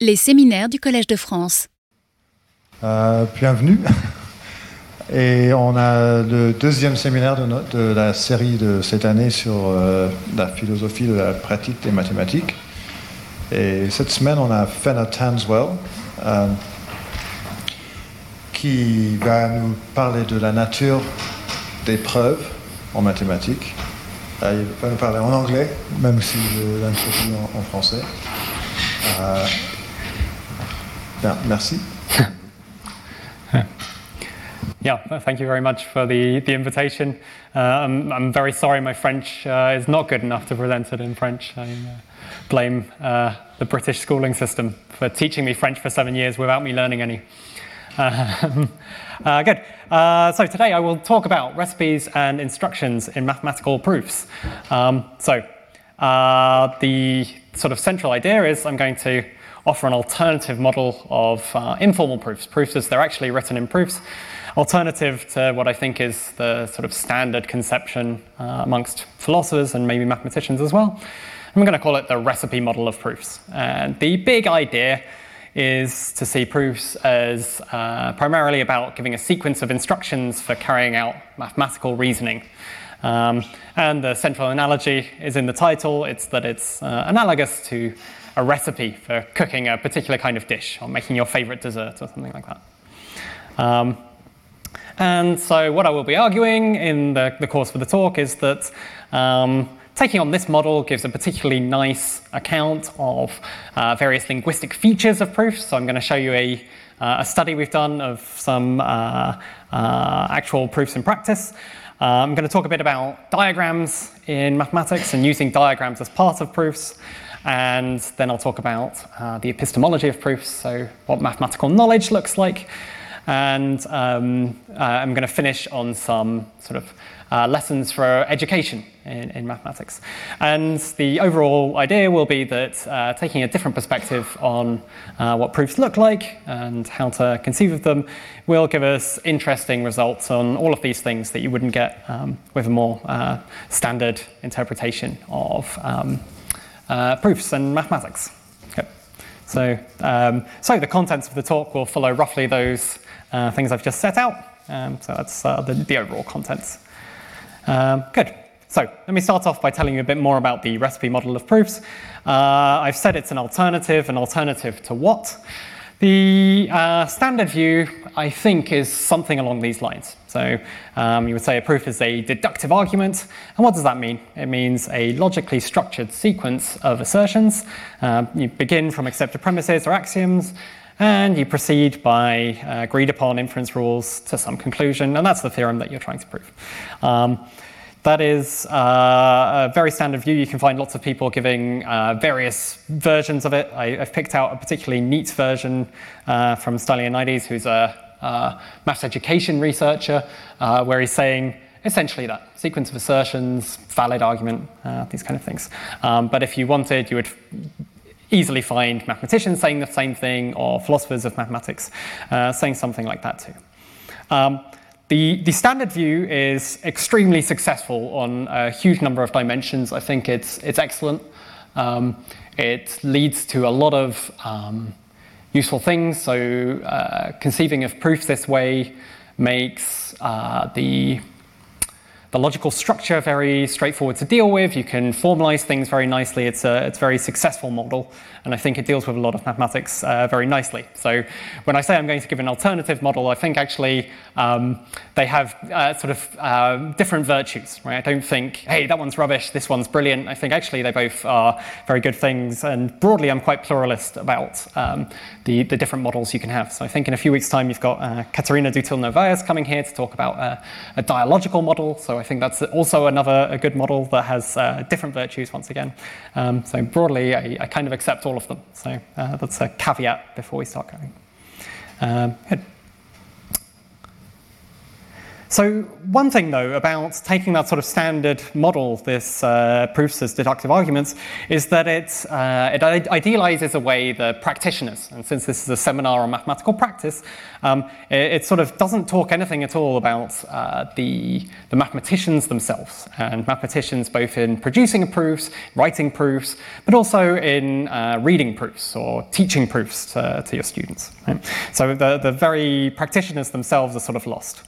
Les séminaires du Collège de France. Euh, bienvenue. Et on a le deuxième séminaire de, no- de la série de cette année sur euh, la philosophie de la pratique des mathématiques. Et cette semaine, on a Fenner Tanswell euh, qui va nous parler de la nature des preuves en mathématiques. Il va nous parler en anglais, même si je en français. Bien, merci. Yeah, thank you very much for the, the invitation. Uh, I'm, I'm very sorry my French uh, is not good enough to present it in French. I uh, blame uh, the British schooling system for teaching me French for seven years without me learning any. Um, uh, good. Uh, so today I will talk about recipes and instructions in mathematical proofs. Um, so the sort of central idea is I'm going to offer an alternative model of uh, informal proofs, proofs as they're actually written in proofs, alternative to what I think is the sort of standard conception uh, amongst philosophers and maybe mathematicians as well. I'm going to call it the recipe model of proofs. And the big idea is to see proofs as uh, primarily about giving a sequence of instructions for carrying out mathematical reasoning. Um, and the central analogy is in the title it's that it's uh, analogous to a recipe for cooking a particular kind of dish or making your favorite dessert or something like that. Um, and so, what I will be arguing in the, the course for the talk is that um, taking on this model gives a particularly nice account of uh, various linguistic features of proofs. So, I'm going to show you a, uh, a study we've done of some uh, uh, actual proofs in practice. Uh, I'm going to talk a bit about diagrams in mathematics and using diagrams as part of proofs. And then I'll talk about uh, the epistemology of proofs, so what mathematical knowledge looks like. And um, uh, I'm going to finish on some sort of uh, lessons for education in, in, mathematics. And the overall idea will be that uh, taking a different perspective on uh, what proofs look like and how to conceive of them will give us interesting results on all of these things that you wouldn't get um, with a more uh, standard interpretation of um, uh, proofs and mathematics. Okay. So, um, so the contents of the talk will follow roughly those uh, things I've just set out. Um, so that's uh, the, the, overall contents. Um, good. So let me start off by telling you a bit more about the recipe model of proofs. Uh, I've said it's an alternative. An alternative to what? The uh, standard view, I think, is something along these lines. So um, you would say a proof is a deductive argument. And what does that mean? It means a logically structured sequence of assertions. Uh, you begin from accepted premises or axioms, and you proceed by uh, agreed upon inference rules to some conclusion, and that's the theorem that you're trying to prove. Um, that is uh, a very standard view. You can find lots of people giving uh, various versions of it. I, have picked out a particularly neat version uh, from Stylianides, who's a uh, maths education researcher, uh, where he's saying essentially that sequence of assertions, valid argument, uh, these kind of things. Um, but if you wanted, you would easily find mathematicians saying the same thing or philosophers of mathematics saying something like that too. Um, the, the, standard view is extremely successful on a huge number of dimensions. I think it's, it's excellent. Um, it leads to a lot of um, useful things. So, uh, conceiving of proofs this way makes uh, the the logical structure very straightforward to deal with. You can formalize things very nicely. It's a, it's a very successful model, and I think it deals with a lot of mathematics uh, very nicely. So when I say I'm going to give an alternative model, I think actually um, they have uh, sort of uh, different virtues. Right? I don't think, hey, that one's rubbish, this one's brilliant. I think actually they both are very good things, and broadly I'm quite pluralist about um, the, the different models you can have. So I think in a few weeks' time you've got uh, Catarina Dutilh Novaes coming here to talk about uh, a dialogical model. So I think that's also another a good model that has uh, different virtues once again. Um, so broadly, I, I, kind of accept all of them. So uh, that's a caveat before we start going. Um, good. So one thing though about taking that sort of standard model, this uh, proofs as deductive arguments, is that it, uh, it idealizes away the practitioners. And since this is a seminar on mathematical practice, um, it, it, sort of doesn't talk anything at all about uh, the, the mathematicians themselves. And mathematicians both in producing proofs, writing proofs, but also in uh, reading proofs or teaching proofs to, to your students. Right? So the, the very practitioners themselves are sort of lost.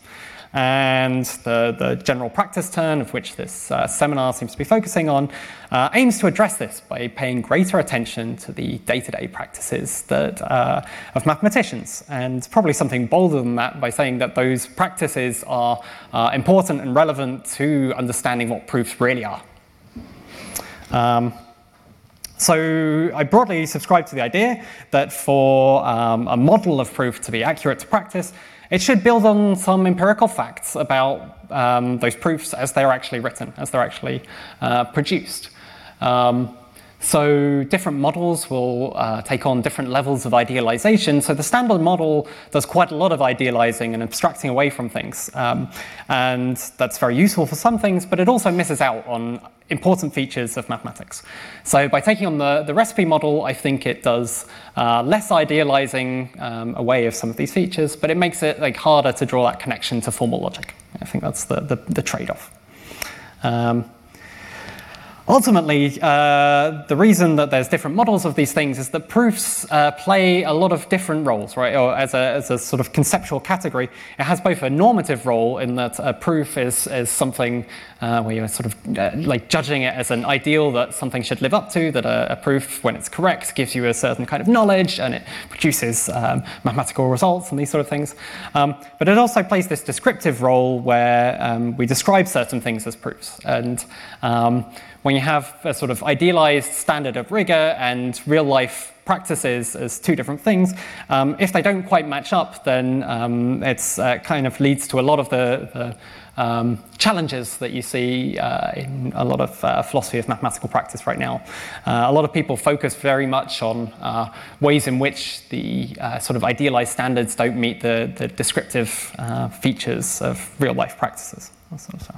And the, the general practice turn, of which this uh, seminar seems to be focusing on, uh, aims to address this by paying greater attention to the day to day practices that, uh, of mathematicians, and probably something bolder than that by saying that those practices are uh, important and relevant to understanding what proofs really are. Um, so I broadly subscribe to the idea that for um, a model of proof to be accurate to practice, it should build on some empirical facts about um, those proofs as they're actually written, as they're actually uh, produced. Um, so different models will uh, take on different levels of idealization. So the standard model does quite a lot of idealizing and abstracting away from things. Um, and that's very useful for some things, but it also misses out on important features of mathematics. So by taking on the, the recipe model, I think it does uh, less idealizing um, away of some of these features, but it makes it like harder to draw that connection to formal logic. I think that's the, the, the trade-off. Um, Ultimately, uh, the reason that there's different models of these things is that proofs uh, play a lot of different roles, right? Or as a, as a sort of conceptual category, it has both a normative role in that a proof is, is something uh, where you're sort of uh, like judging it as an ideal that something should live up to, that a, a, proof, when it's correct, gives you a certain kind of knowledge and it produces um, mathematical results and these sort of things. Um, but it also plays this descriptive role where um, we describe certain things as proofs. And um, when you have a sort of idealized standard of rigor and real life practices as two different things, um, if they don't quite match up, then um, it uh, kind of leads to a lot of the, the um, challenges that you see uh, in a lot of uh, philosophy of mathematical practice right now. Uh, a lot of people focus very much on uh, ways in which the uh, sort of idealized standards don't meet the, the descriptive features of real life practices. Sort of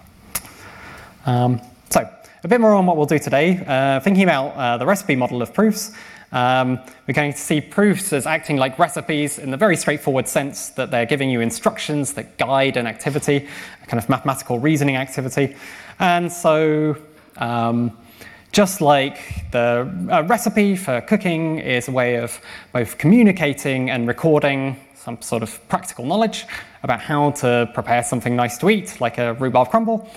um, so, a bit more on what we'll do today, uh, thinking about uh, the recipe model of proofs. Um, we're going to see proofs as acting like recipes in the very straightforward sense that they're giving you instructions that guide an activity, a kind of mathematical reasoning activity. And so, um, just like the recipe for cooking is a way of both communicating and recording some sort of practical knowledge about how to prepare something nice to eat, like a rhubarb crumble.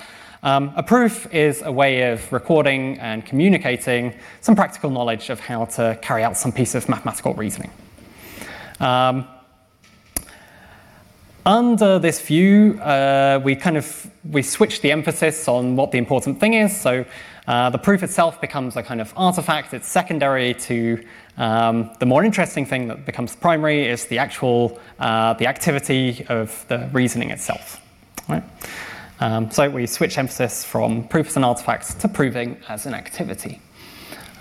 Um, a proof is a way of recording and communicating some practical knowledge of how to carry out some piece of mathematical reasoning. Um, under this view, uh, we kind of we switch the emphasis on what the important thing is. So uh, the proof itself becomes a kind of artifact. It's secondary to um, the more interesting thing that becomes primary is the actual uh, the activity of the reasoning itself. Right? Um, so we switch emphasis from proofs and artifacts to proving as an activity.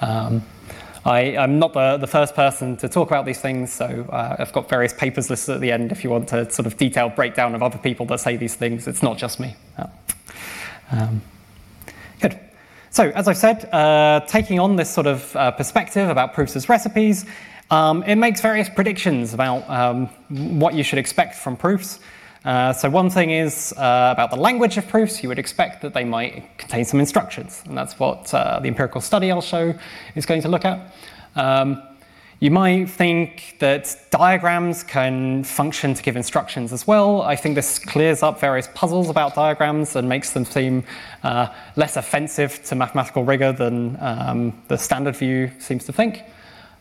Um, I, am not the, the, first person to talk about these things, so uh, I've got various papers listed at the end if you want a sort of detailed breakdown of other people that say these things. It's not just me. Um, good. So, as I've said, uh, taking on this sort of uh, perspective about proofs as recipes, um, it makes various predictions about um, what you should expect from proofs. Uh, so one thing is uh, about the language of proofs, you would expect that they might contain some instructions, and that's what uh, the empirical study I'll show is going to look at. Um, you might think that diagrams can function to give instructions as well. I think this clears up various puzzles about diagrams and makes them seem uh, less offensive to mathematical rigor than um, the standard view seems to think.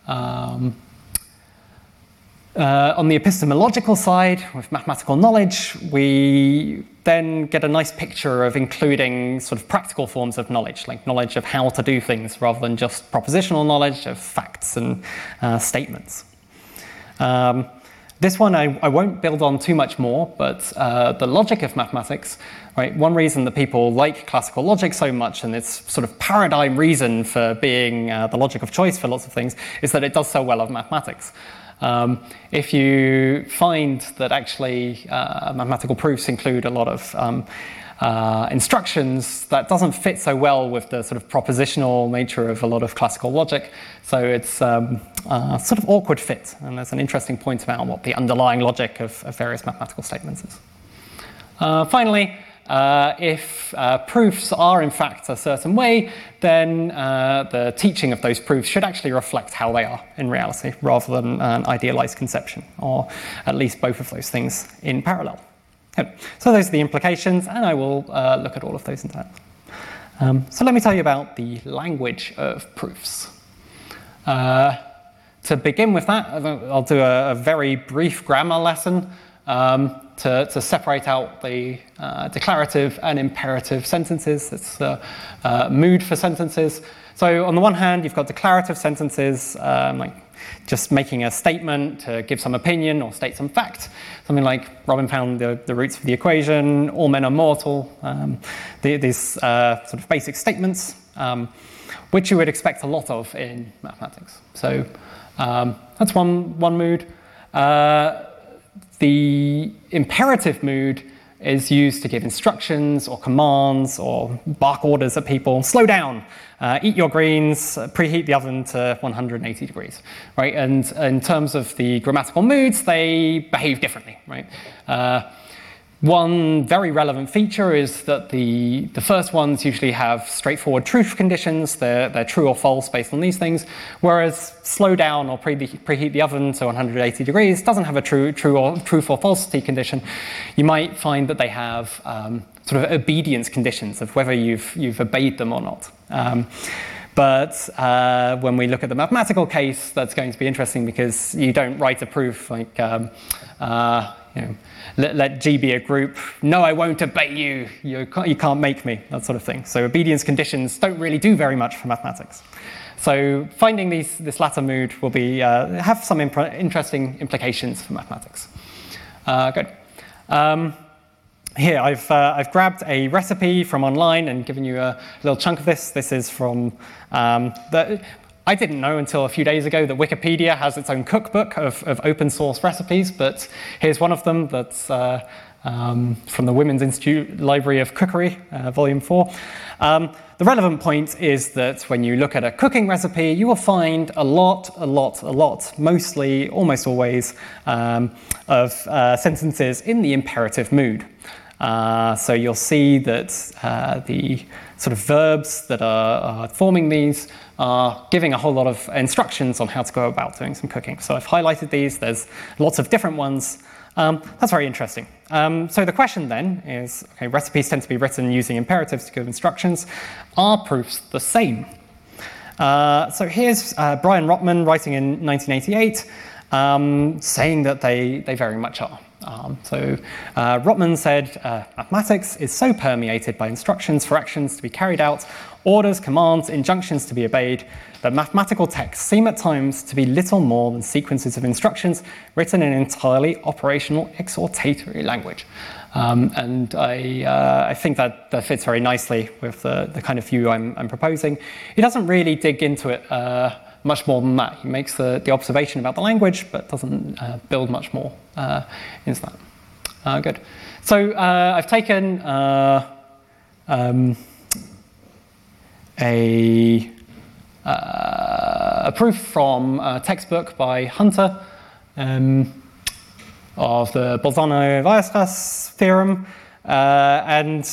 Um, uh, on the epistemological side, with mathematical knowledge, we then get a nice picture of including sort of practical forms of knowledge, like knowledge of how to do things rather than just propositional knowledge of facts and uh, statements. Um, this one I, I, won't build on too much more, but uh, the logic of mathematics, right? One reason that people like classical logic so much, and its sort of paradigm reason for being uh, the logic of choice for lots of things, is that it does so well of mathematics. Um, if you find that actually uh, mathematical proofs include a lot of um, uh, instructions, that doesn't fit so well with the sort of propositional nature of a lot of classical logic. So it's um, sort of awkward fit, and there's an interesting point about what the underlying logic of, of various mathematical statements is. Uh, finally, uh, if uh, proofs are in fact a certain way, then uh, the teaching of those proofs should actually reflect how they are in reality, rather than an idealized conception, or at least both of those things in parallel. Good. So those are the implications, and I will uh, look at all of those in turn. Um, so let me tell you about the language of proofs. Uh, to begin with that, I'll do a, a very brief grammar lesson um, to, to, separate out the uh, declarative and imperative sentences. It's the uh, mood for sentences. So, on the one hand, you've got declarative sentences, um, like just making a statement to give some opinion or state some fact. Something like Robin found the, the roots of the equation, all men are mortal, um, the, these uh, sort of basic statements, um, which you would expect a lot of in mathematics. So, um, that's one, one mood. The imperative mood is used to give instructions or commands or bark orders at people. Slow down, uh, eat your greens, uh, preheat the oven to 180 degrees, right? And in terms of the grammatical moods, they behave differently, right? Uh, one very relevant feature is that the, the first ones usually have straightforward truth conditions. They're, they're true or false based on these things, whereas slow down or pre- preheat the oven to 180 degrees doesn't have a true, true or, truth or falsity condition. You might find that they have um, sort of obedience conditions of whether you've, you've obeyed them or not. Um, but uh, when we look at the mathematical case, that's going to be interesting because you don't write a proof like, um, uh, you know, let, let, G be a group. No, I won't obey you. You can't, you can't make me, that sort of thing. So obedience conditions don't really do very much for mathematics. So finding these, this latter mood will be, uh, have some imp- interesting implications for mathematics. Uh, good. Um, here, I've, uh, I've grabbed a recipe from online and given you a little chunk of this. This is from um, the, I didn't know until a few days ago that Wikipedia has its own cookbook of, of open source recipes, but here's one of them that's uh, um, from the Women's Institute Library of Cookery, uh, Volume 4. Um, the relevant point is that when you look at a cooking recipe, you will find a lot, a lot, a lot, mostly, almost always, um, of uh, sentences in the imperative mood. Uh, so you'll see that uh, the sort of verbs that are, forming these are giving a whole lot of instructions on how to go about doing some cooking. So I've highlighted these. There's lots of different ones. Um, that's very interesting. Um, so the question then is, okay, recipes tend to be written using imperatives to give instructions. Are proofs the same? Uh, so here's uh, Brian Rotman writing in 1988, um, saying that they, they very much are. Um, so uh, Rotman said, uh, mathematics is so permeated by instructions for actions to be carried out, orders, commands, injunctions to be obeyed, that mathematical texts seem at times to be little more than sequences of instructions written in entirely operational exhortatory language. Um, and I, uh, I, think that, that fits very nicely with the, the kind of view I'm, I'm, proposing. He doesn't really dig into it uh, much more than that. He makes the, the observation about the language, but doesn't uh, build much more uh, into that. Uh, good. So uh, I've taken uh, um, a, uh, a, proof from a textbook by Hunter um, of the Bolzano-Weierstrass theorem. Uh, and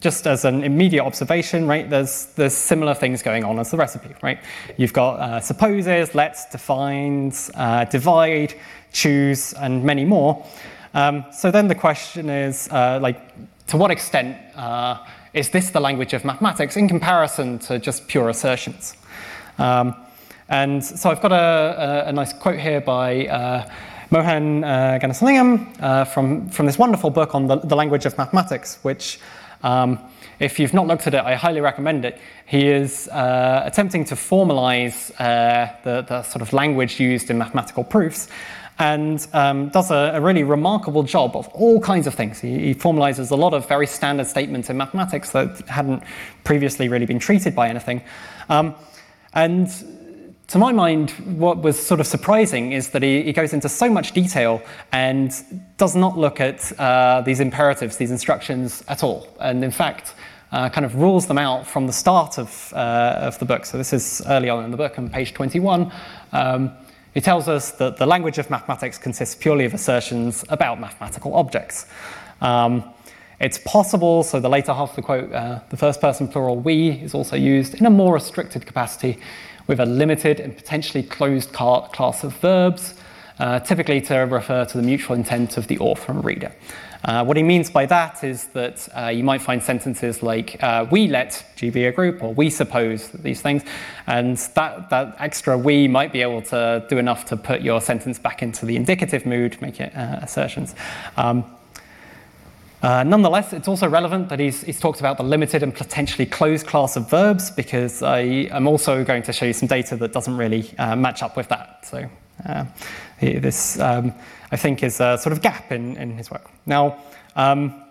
just as an immediate observation, right, there's, there's similar things going on as the recipe, right? You've got uh, supposes, lets, defines, uh, divide, choose, and many more. Um, so then the question is, uh, like, to what extent uh, is this the language of mathematics in comparison to just pure assertions? Um, and so I've got a, a, a, nice quote here by uh, Mohan uh, Ganesalingam uh, from, from this wonderful book on the, the language of mathematics, which, um, if you've not looked at it, I highly recommend it. He is uh, attempting to formalize uh, the, the sort of language used in mathematical proofs and um, does a, a, really remarkable job of all kinds of things. He, he, formalizes a lot of very standard statements in mathematics that hadn't previously really been treated by anything. Um, and to my mind, what was sort of surprising is that he, he goes into so much detail and does not look at uh, these imperatives, these instructions at all. And in fact, uh, kind of rules them out from the start of, uh, of the book. So this is early on in the book on page 21. Um, he tells us that the language of mathematics consists purely of assertions about mathematical objects. Um, it's possible, so the later half of the quote, uh, the first person plural we is also used in a more restricted capacity with a limited and potentially closed class of verbs, uh, typically to refer to the mutual intent of the author and reader. Uh, what he means by that is that uh, you might find sentences like uh, we let G be a group or we suppose these things, and that, that extra we might be able to do enough to put your sentence back into the indicative mood, make it uh, assertions. Um, uh, nonetheless, it's also relevant that he's, he's, talked about the limited and potentially closed class of verbs because I am also going to show you some data that doesn't really uh, match up with that. So uh, this, um, I think, is a sort of gap in, in his work. Now, um,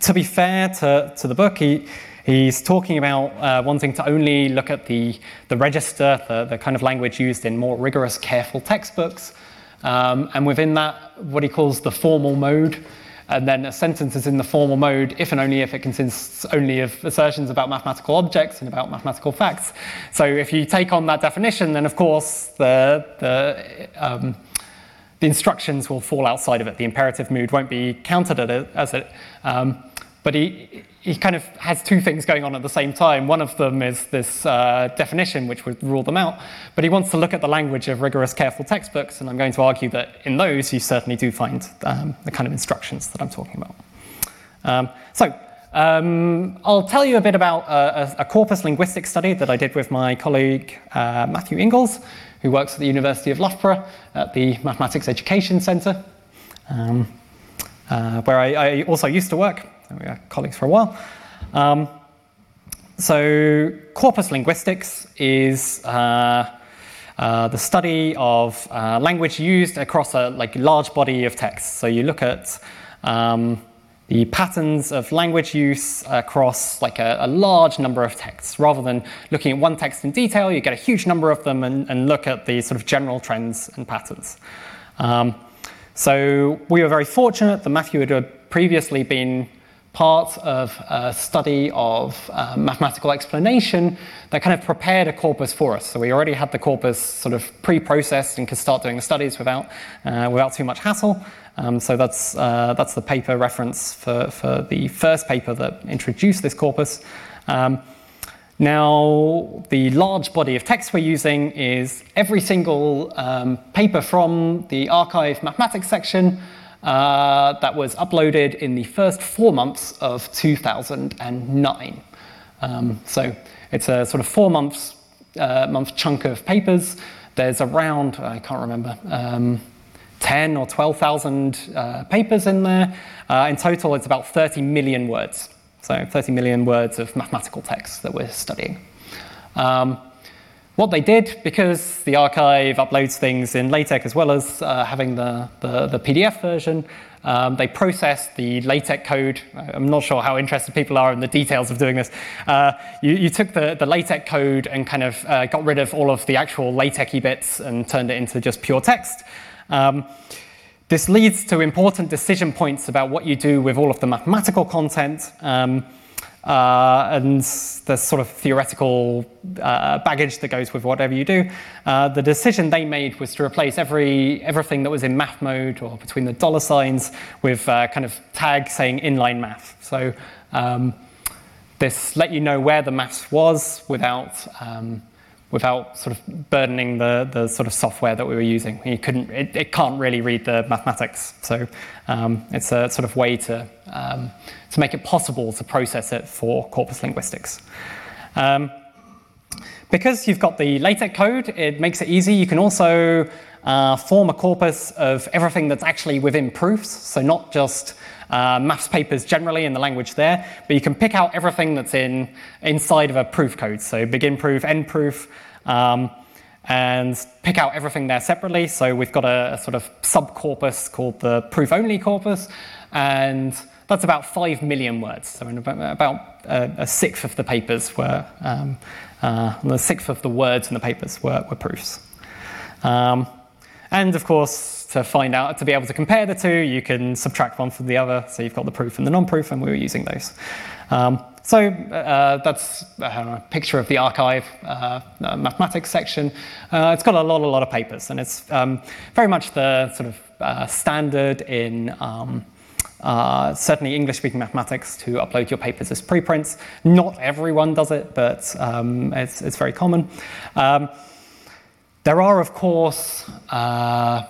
to be fair to, to the book, he, he's talking about uh, wanting to only look at the, the register, the, the kind of language used in more rigorous, careful textbooks. Um, and within that, what he calls the formal mode. And then a sentence is in the formal mode if and only if it consists only of assertions about mathematical objects and about mathematical facts. So if you take on that definition, then of course the, the, um, the instructions will fall outside of it. The imperative mood won't be counted as it. Um, but he, he kind of has two things going on at the same time. One of them is this uh, definition, which would rule them out, but he wants to look at the language of rigorous, careful textbooks, and I'm going to argue that in those you certainly do find um, the kind of instructions that I'm talking about. Um, so, um, I'll tell you a bit about a, a, corpus linguistic study that I did with my colleague uh, Matthew Inglis, who works at the University of Loughborough at the Mathematics Education Centre, um, uh, where I, I also used to work we were colleagues for a while. Um, so, corpus linguistics is uh, uh, the study of uh, language used across a like large body of text. So you look at um, the patterns of language use across like a, a, large number of texts. Rather than looking at one text in detail, you get a huge number of them and, and look at the sort of general trends and patterns. Um, so we were very fortunate that Matthew had previously been part of a study of uh, mathematical explanation that kind of prepared a corpus for us. So we already had the corpus sort of pre-processed and could start doing the studies without, uh, without too much hassle. Um, so that's, uh, that's the paper reference for, for the first paper that introduced this corpus. Um, now, the large body of text we're using is every single um, paper from the arXiv mathematics section uh, that was uploaded in the first four months of 2009. Um, so it's a sort of four months uh, month chunk of papers. There's around, I can't remember, um, 10 or 12,000 uh, papers in there. Uh, in total, it's about 30 million words. So 30 million words of mathematical text that we're studying. Um, what they did, because the arXiv uploads things in LaTeX as well as uh, having the, the, the, PDF version, um, they processed the LaTeX code. I'm not sure how interested people are in the details of doing this. Uh, you, you, took the, the LaTeX code and kind of uh, got rid of all of the actual LaTeX bits and turned it into just pure text. Um, this leads to important decision points about what you do with all of the mathematical content. Um, uh, and the sort of theoretical uh, baggage that goes with whatever you do. Uh, the decision they made was to replace every everything that was in math mode or between the dollar signs with uh, kind of tag saying inline math. So um, this let you know where the maths was without um, without sort of burdening the, the sort of software that we were using. You couldn't, it, it can't really read the mathematics. So um, it's a sort of way to, um, to make it possible to process it for corpus linguistics. Um, because you've got the LaTeX code, it makes it easy. You can also uh, form a corpus of everything that's actually within proofs, so not just uh, maths papers generally in the language there, but you can pick out everything that's in inside of a proof code. So begin proof, end proof, um, and pick out everything there separately. So we've got a, a sort of subcorpus called the proof only corpus, and that's about five million words. So about, about a, a, sixth of the papers were um, uh, Uh, the sixth of the words in the papers were, were proofs. Um, and of course, to find out, to be able to compare the two, you can subtract one from the other. So you've got the proof and the non-proof, and we were using those. Um, so uh, that's a picture of the arXiv uh, mathematics section. Uh, it's got a lot, a lot of papers, and it's um, very much the sort of uh, standard in um, uh, certainly English-speaking mathematics to upload your papers as preprints. Not everyone does it, but um, it's, it's, very common. Um, there are, of course, uh,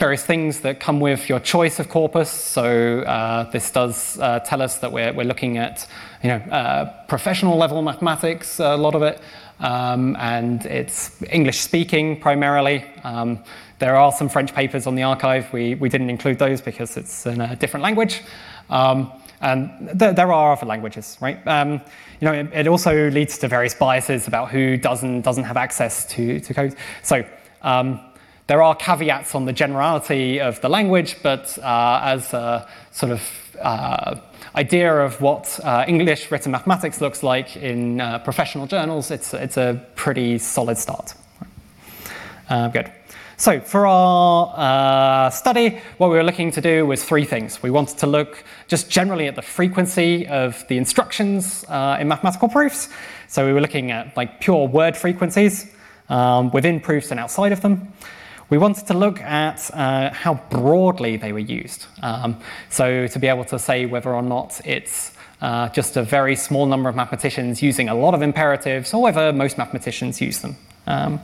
various things that come with your choice of corpus. So uh, this does uh, tell us that we're, we're looking at you know, uh, professional level mathematics, a lot of it, um, and it's English speaking primarily. Um, there are some French papers on the arXiv. We, we didn't include those because it's in a different language. Um, and th- there are other languages, right? Um, you know, it, it, also leads to various biases about who does and doesn't have access to, to code. So um, there are caveats on the generality of the language, but uh, as a sort of uh, idea of what uh, English written mathematics looks like in uh, professional journals, it's, it's a pretty solid start. Uh, good. So, for our uh, study, what we were looking to do was three things. We wanted to look just generally at the frequency of the instructions uh, in mathematical proofs. So, we were looking at like pure word frequencies um, within proofs and outside of them. We wanted to look at uh, how broadly they were used. Um, so, to be able to say whether or not it's uh, just a very small number of mathematicians using a lot of imperatives, or whether most mathematicians use them. Um,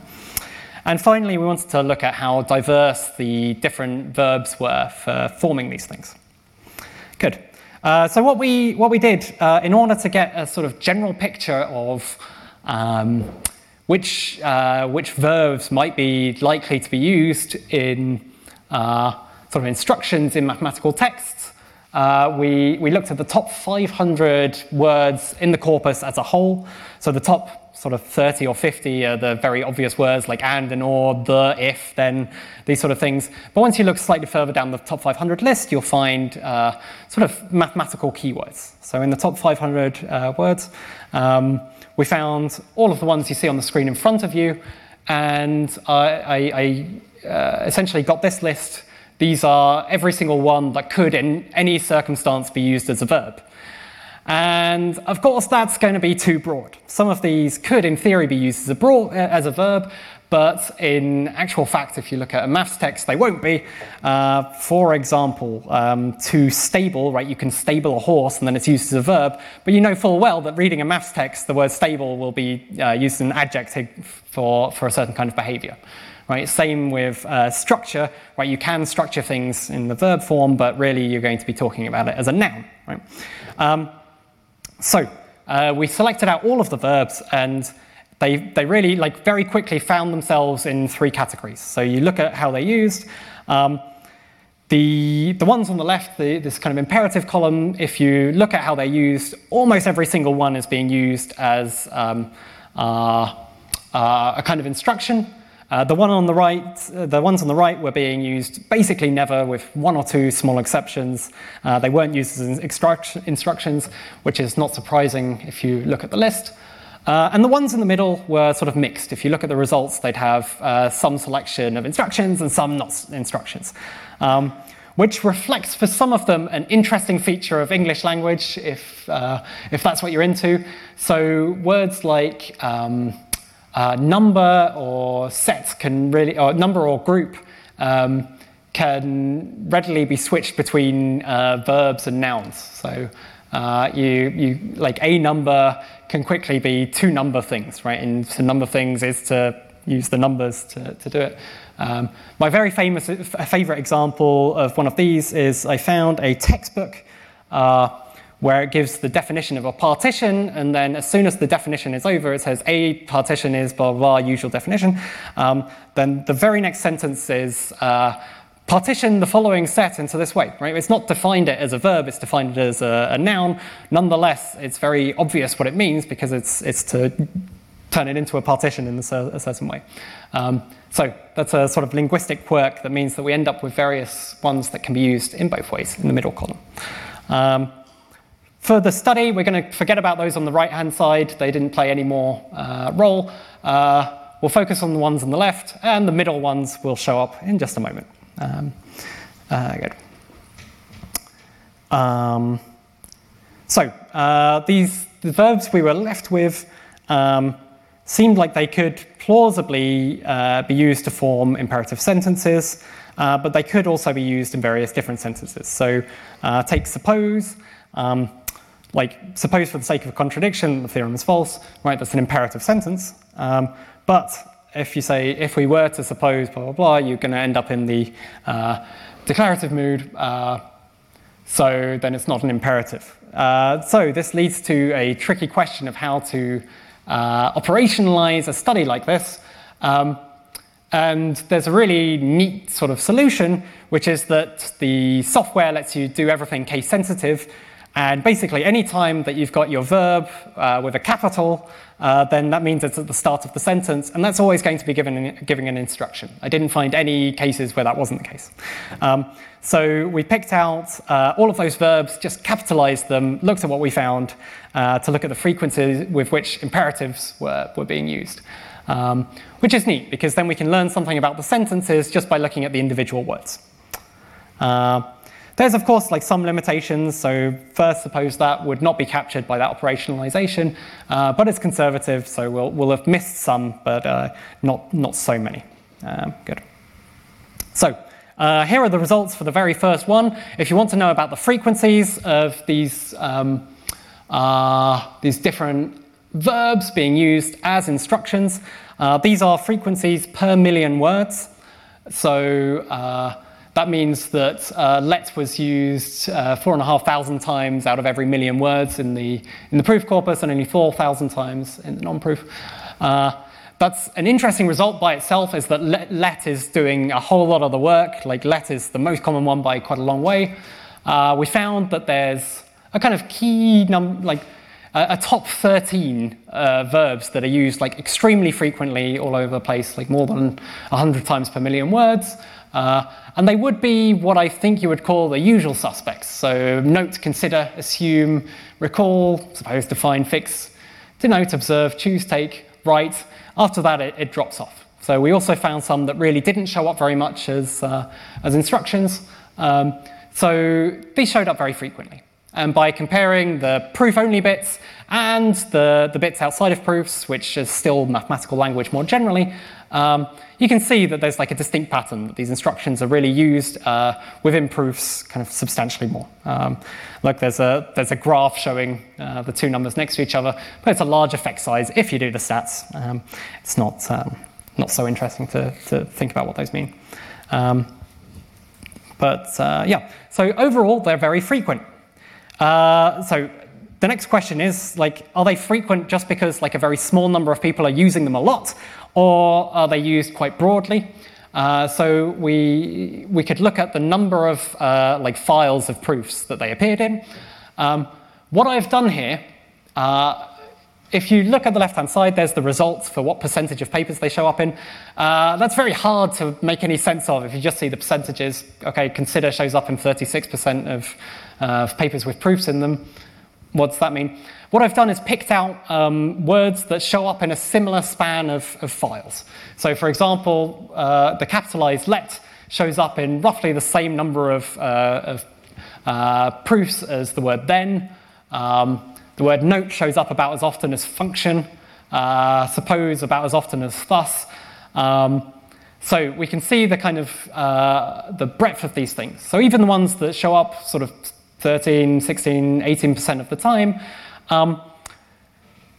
and finally, we wanted to look at how diverse the different verbs were for forming these things. Good. Uh, so what we what we did uh, in order to get a sort of general picture of um, which, uh, which verbs might be likely to be used in uh, sort of instructions in mathematical texts. Uh, we, we looked at the top 500 words in the corpus as a whole. So the top sort of 30 or 50 are the very obvious words like and and or, the, if, then, these sort of things. But once you look slightly further down the top 500 list, you'll find uh, sort of mathematical keywords. So in the top 500 uh, words, um, we found all of the ones you see on the screen in front of you, and I, I uh, essentially got this list. These are every single one that could, in any circumstance, be used as a verb. And of course, that's going to be too broad. Some of these could, in theory, be used as a, broad, uh, as a verb, but in actual fact, if you look at a maths text, they won't be. Uh, for example, um, to stable, right, you can stable a horse and then it's used as a verb, but you know full well that reading a maths text, the word stable will be uh, used as an adjective for, for a certain kind of behavior. Right? Same with uh, structure, right? You can structure things in the verb form, but really you're going to be talking about it as a noun, right? Um, so uh, we selected out all of the verbs and they, they really like very quickly found themselves in three categories. So you look at how they're used. Um, the, the ones on the left, the, this kind of imperative column, if you look at how they're used, almost every single one is being used as um, uh, uh, a kind of instruction. Uh, the one on the right, the ones on the right were being used basically never, with one or two small exceptions. Uh, they weren't used as instructions, which is not surprising if you look at the list. Uh, and the ones in the middle were sort of mixed. If you look at the results, they'd have uh, some selection of instructions and some not instructions, um, which reflects for some of them an interesting feature of English language, if, uh, if that's what you're into. So words like um, uh, number or set can really, or number or group, um, can readily be switched between uh, verbs and nouns. So uh, you, you like a number can quickly be two number things, right? And to number things is to use the numbers to, to do it. Um, my very famous favorite example of one of these is I found a textbook uh, where it gives the definition of a partition, and then as soon as the definition is over, it says a partition is blah blah, blah usual definition. Um, then the very next sentence is uh, partition the following set into this way, right? It's not defined it as a verb, it's defined it as a, a noun. Nonetheless, it's very obvious what it means because it's, it's to turn it into a partition in a, certain way. Um, so that's a sort of linguistic quirk that means that we end up with various ones that can be used in both ways in the middle column. Um, for the study, we're going to forget about those on the right hand side. They didn't play any more uh, role. Uh, we'll focus on the ones on the left, and the middle ones will show up in just a moment. Um, uh, good. Um, so, uh, these the verbs we were left with um, seemed like they could plausibly uh, be used to form imperative sentences, uh, but they could also be used in various different sentences. So, uh, take suppose. Um, like, suppose for the sake of contradiction, the theorem is false, right? That's an imperative sentence. Um, but if you say, if we were to suppose blah, blah, blah, you're going to end up in the uh, declarative mood. Uh, so then it's not an imperative. Uh, so this leads to a tricky question of how to uh, operationalize a study like this. Um, and there's a really neat sort of solution, which is that the software lets you do everything case sensitive. And basically, any time that you've got your verb uh, with a capital, uh, then that means it's at the start of the sentence, and that's always going to be given giving an instruction. I didn't find any cases where that wasn't the case. Um, so we picked out uh, all of those verbs, just capitalized them, looked at what we found uh, to look at the frequencies with which imperatives were, were being used. Um, which is neat because then we can learn something about the sentences just by looking at the individual words. Uh, there's, of course, like some limitations. So first, suppose that would not be captured by that operationalization, uh, but it's conservative, so we'll, we'll have missed some, but uh, not, not so many. Um, good. So uh, here are the results for the very first one. If you want to know about the frequencies of these, um, uh, these different verbs being used as instructions, uh, these are frequencies per million words. So uh, that means that uh, let was used uh, four and a half thousand times out of every million words in the, in the proof corpus and only 4,000 times in the non-proof. Uh, that's an interesting result by itself is that let, let, is doing a whole lot of the work. Like let is the most common one by quite a long way. Uh, we found that there's a kind of key number, like a, a top 13 uh, verbs that are used like extremely frequently all over the place, like more than 100 times per million words. Uh, and they would be what I think you would call the usual suspects. So note, consider, assume, recall, suppose, define, fix, denote, observe, choose, take, write. After that, it, it drops off. So we also found some that really didn't show up very much as, uh, as instructions. Um, so these showed up very frequently. And by comparing the proof-only bits and the, the bits outside of proofs, which is still mathematical language more generally, um, you can see that there's like a distinct pattern that these instructions are really used uh, within proofs kind of substantially more. Um, look, there's a, there's a graph showing uh, the two numbers next to each other, but it's a large effect size if you do the stats. Um, it's not, um, not so interesting to, to think about what those mean. Um, but uh, yeah, so overall, they're very frequent. Uh, so the next question is like, are they frequent just because like a very small number of people are using them a lot, or are they used quite broadly? Uh, so we, we could look at the number of uh, like files of proofs that they appeared in. Um, what I've done here, uh, if you look at the left-hand side, there's the results for what percentage of papers they show up in. Uh, that's very hard to make any sense of if you just see the percentages. Okay, consider shows up in 36% of, uh, of papers with proofs in them. What does that mean? What I've done is picked out um, words that show up in a similar span of, of files. So, for example, uh, the capitalized let shows up in roughly the same number of, uh, of uh, proofs as the word then. Um, the word note shows up about as often as function, uh, suppose about as often as thus. Um, so we can see the kind of uh, the breadth of these things. So even the ones that show up sort of 13, 16, 18% of the time. Um,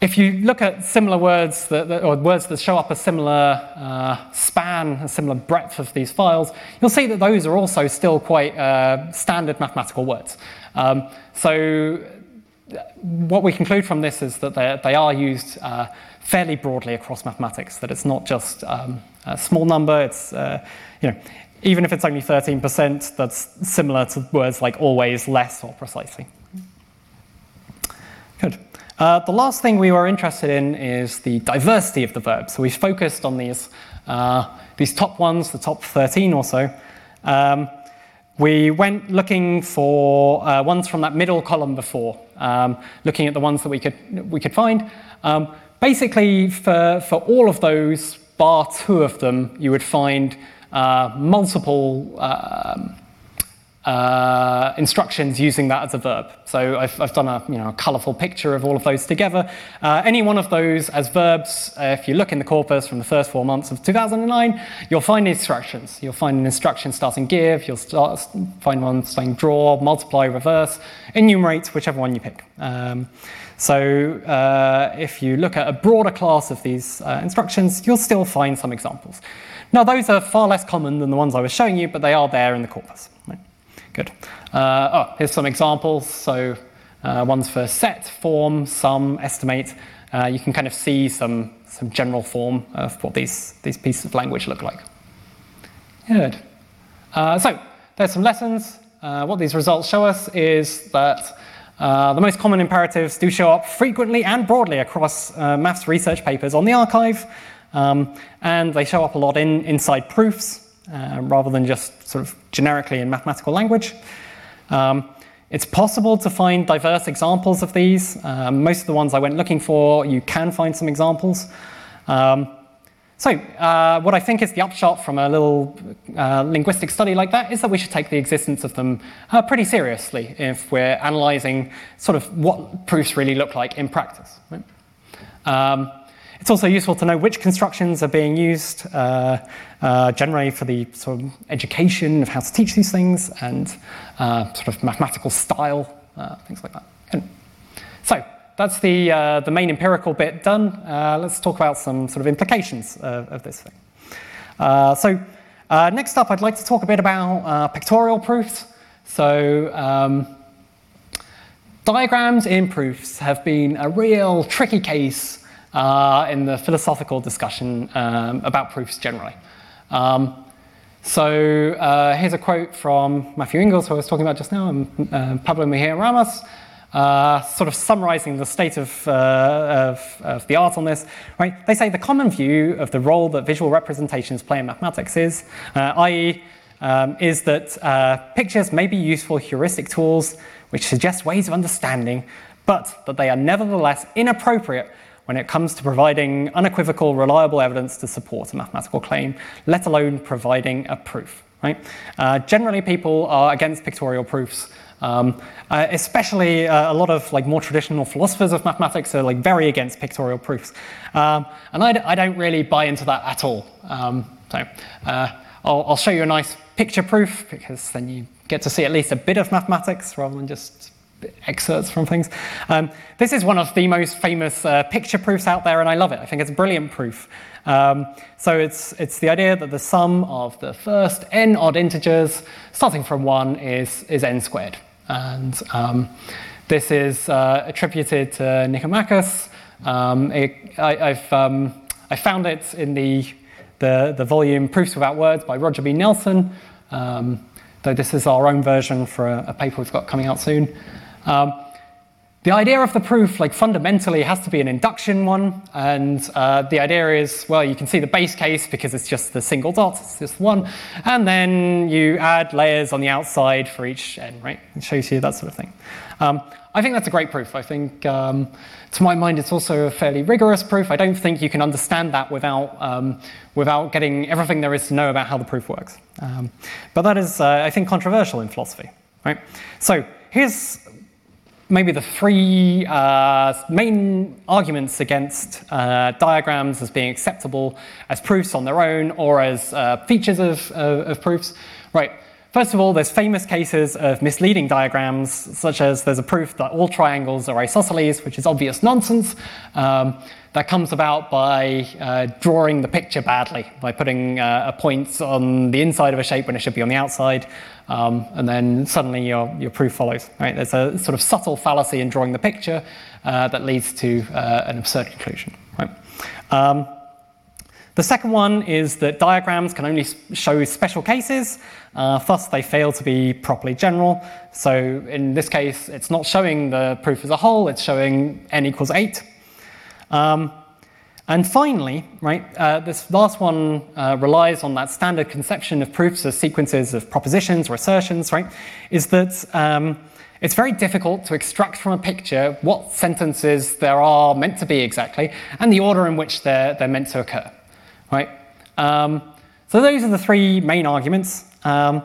if you look at similar words that, that, or words that show up a similar uh, span, a similar breadth of these files, you'll see that those are also still quite uh, standard mathematical words. Um, so what we conclude from this is that they are used uh, fairly broadly across mathematics, that it's not just um, a small number, it's, uh, you know, even if it's only 13%, that's similar to words like always, less, or precisely. Good. Uh, the last thing we were interested in is the diversity of the verbs. So we focused on these, uh, these top ones, the top 13 or so. Um, we went looking for uh, ones from that middle column before, um, looking at the ones that we could, we could find. Um, basically, for, for all of those, bar two of them, you would find uh, multiple um, uh, instructions using that as a verb. So I've, I've done a, you know, a colourful picture of all of those together. Uh, any one of those as verbs, uh, if you look in the corpus from the first four months of 2009, you'll find instructions. You'll find an instruction starting give, you'll start, find one starting draw, multiply, reverse, enumerate, whichever one you pick. Um, so uh, if you look at a broader class of these uh, instructions, you'll still find some examples. Now those are far less common than the ones I was showing you, but they are there in the corpus. Right? Good. Uh, oh, here's some examples. So uh, ones for set, form, sum, estimate. Uh, you can kind of see some, some general form of what these, these pieces of language look like. Good. Uh, so there's some lessons. Uh, what these results show us is that uh, the most common imperatives do show up frequently and broadly across maths research papers on the arXiv, um, and they show up a lot in inside proofs uh, rather than just sort of generically in mathematical language. Um, it's possible to find diverse examples of these. Uh, most of the ones I went looking for, you can find some examples. Um, so, uh, what I think is the upshot from a little uh, linguistic study like that is that we should take the existence of them uh, pretty seriously if we're analyzing sort of what proofs really look like in practice. Right? Um, it's also useful to know which constructions are being used uh, uh, generally for the sort of education of how to teach these things and uh, sort of mathematical style, uh, things like that. And so that's the, uh, the main empirical bit done. Uh, let's talk about some sort of implications of this thing. so next up, I'd like to talk a bit about pictorial proofs. So um, diagrams in proofs have been a real tricky case in the philosophical discussion um, about proofs generally. Um, so uh, here's a quote from Matthew Inglis, who I was talking about just now, and uh, Pablo Mejia Ramos, uh, sort of summarizing the state of, uh, of, of, the art on this. Right? They say the common view of the role that visual representations play in mathematics is, uh, i.e., um, is that pictures may be useful heuristic tools which suggest ways of understanding, but that they are nevertheless inappropriate when it comes to providing unequivocal, reliable evidence to support a mathematical claim, let alone providing a proof. Right? Uh, generally, people are against pictorial proofs. Um, uh, especially uh, a lot of like more traditional philosophers of mathematics are like very against pictorial proofs, um, and I d- I don't really buy into that at all. Um, so uh, I'll, I'll show you a nice picture proof because then you get to see at least a bit of mathematics rather than just excerpts from things. Um, this is one of the most famous uh, picture proofs out there, and I love it. I think it's a brilliant proof. Um, so it's, it's the idea that the sum of the first n odd integers, starting from 1, is, is n squared. And um, this is uh, attributed to Nicomachus. Um, it, I, have um, I found it in the, the, the, volume Proofs Without Words by Roger B. Nelsen, um, though this is our own version for a, a paper we've got coming out soon. Um, the idea of the proof, like fundamentally, has to be an induction one, and uh, the idea is, well, you can see the base case because it's just the single dot, it's just one, and then you add layers on the outside for each n, right? It shows you that sort of thing. Um, I think that's a great proof. I think, um, to my mind, it's also a fairly rigorous proof. I don't think you can understand that without, um, without getting everything there is to know about how the proof works. Um, but that is, uh, I think, controversial in philosophy, right? So here's maybe the three uh, main arguments against uh, diagrams as being acceptable as proofs on their own or as uh, features of, of, of, proofs. Right. First of all, there's famous cases of misleading diagrams, such as there's a proof that all triangles are isosceles, which is obvious nonsense. Um, that comes about by uh, drawing the picture badly, by putting uh, a point on the inside of a shape when it should be on the outside, um, and then suddenly your, your proof follows. Right? There's a sort of subtle fallacy in drawing the picture uh, that leads to uh, an absurd conclusion. Right? Um, the second one is that diagrams can only show special cases, uh, thus they fail to be properly general. So in this case, it's not showing the proof as a whole, it's showing n equals 8. Um, And finally, right, uh, this last one uh, relies on that standard conception of proofs as sequences of propositions or assertions, right? Is that um, it's very difficult to extract from a picture what sentences there are meant to be exactly and the order in which they're, they're meant to occur, right? Um, so those are the three main arguments. Um,